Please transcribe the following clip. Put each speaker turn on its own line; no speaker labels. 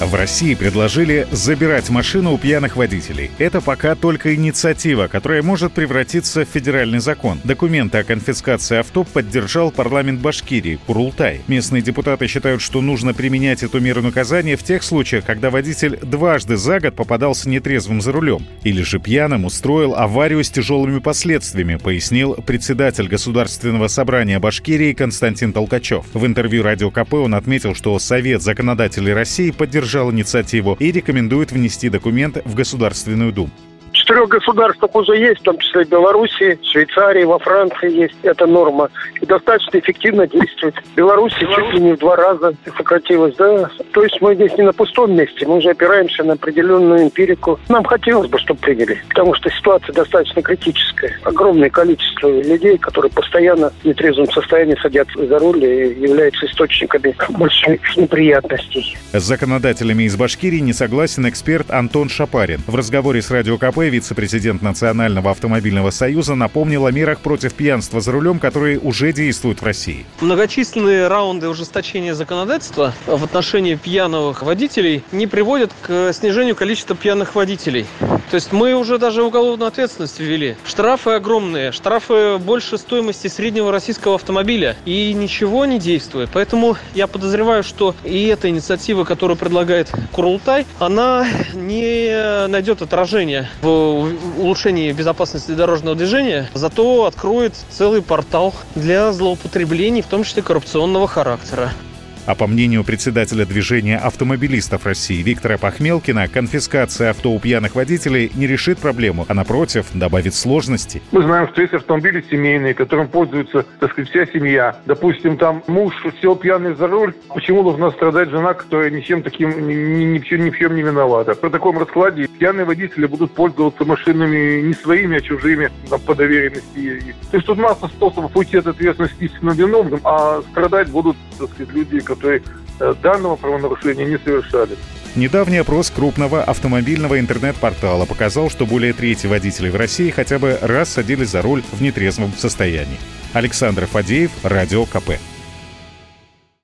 В России предложили забирать машину у пьяных водителей. Это пока только инициатива, которая может превратиться в федеральный закон. Документы о конфискации авто поддержал парламент Башкирии, Курултай. Местные депутаты считают, что нужно применять эту меру наказания в тех случаях, когда водитель дважды за год попадался нетрезвым за рулем или же пьяным устроил аварию с тяжелыми последствиями, пояснил председатель Государственного собрания Башкирии Константин Толкачев. В интервью Радио КП он отметил, что Совет законодателей России поддержал поддержал инициативу и рекомендует внести документ в Государственную Думу
четырех государствах уже есть, в том числе Беларуси, Швейцарии, во Франции есть эта норма. И достаточно эффективно действует. В Беларуси чуть ли не в два раза сократилось, да. То есть мы здесь не на пустом месте, мы уже опираемся на определенную эмпирику. Нам хотелось бы, чтобы приняли, потому что ситуация достаточно критическая. Огромное количество людей, которые постоянно в нетрезвом состоянии садятся за руль и являются источниками больших неприятностей.
С законодателями из Башкирии не согласен эксперт Антон Шапарин. В разговоре с Радио КП вице-президент Национального автомобильного союза напомнил о мерах против пьянства за рулем, которые уже действуют в России.
Многочисленные раунды ужесточения законодательства в отношении пьяных водителей не приводят к снижению количества пьяных водителей. То есть мы уже даже уголовную ответственность ввели. Штрафы огромные, штрафы больше стоимости среднего российского автомобиля. И ничего не действует. Поэтому я подозреваю, что и эта инициатива, которую предлагает Курултай, она не найдет отражения в улучшении безопасности дорожного движения, зато откроет целый портал для злоупотреблений, в том числе коррупционного характера.
А по мнению председателя движения автомобилистов России Виктора Пахмелкина, конфискация авто у пьяных водителей не решит проблему, а напротив, добавит сложности.
Мы знаем, что есть автомобили семейные, которым пользуется, так сказать, вся семья. Допустим, там муж сел пьяный за руль, почему должна страдать жена, которая ничем таким ни, ни, ни в чем не виновата? При таком раскладе пьяные водители будут пользоваться машинами не своими, а чужими там, по доверенности. То есть тут масса способов уйти от ответственности истинно виновным, а страдать будут, так сказать, люди, которые э, данного правонарушения не совершали.
Недавний опрос крупного автомобильного интернет-портала показал, что более трети водителей в России хотя бы раз садились за руль в нетрезвом состоянии. Александр Фадеев, Радио КП.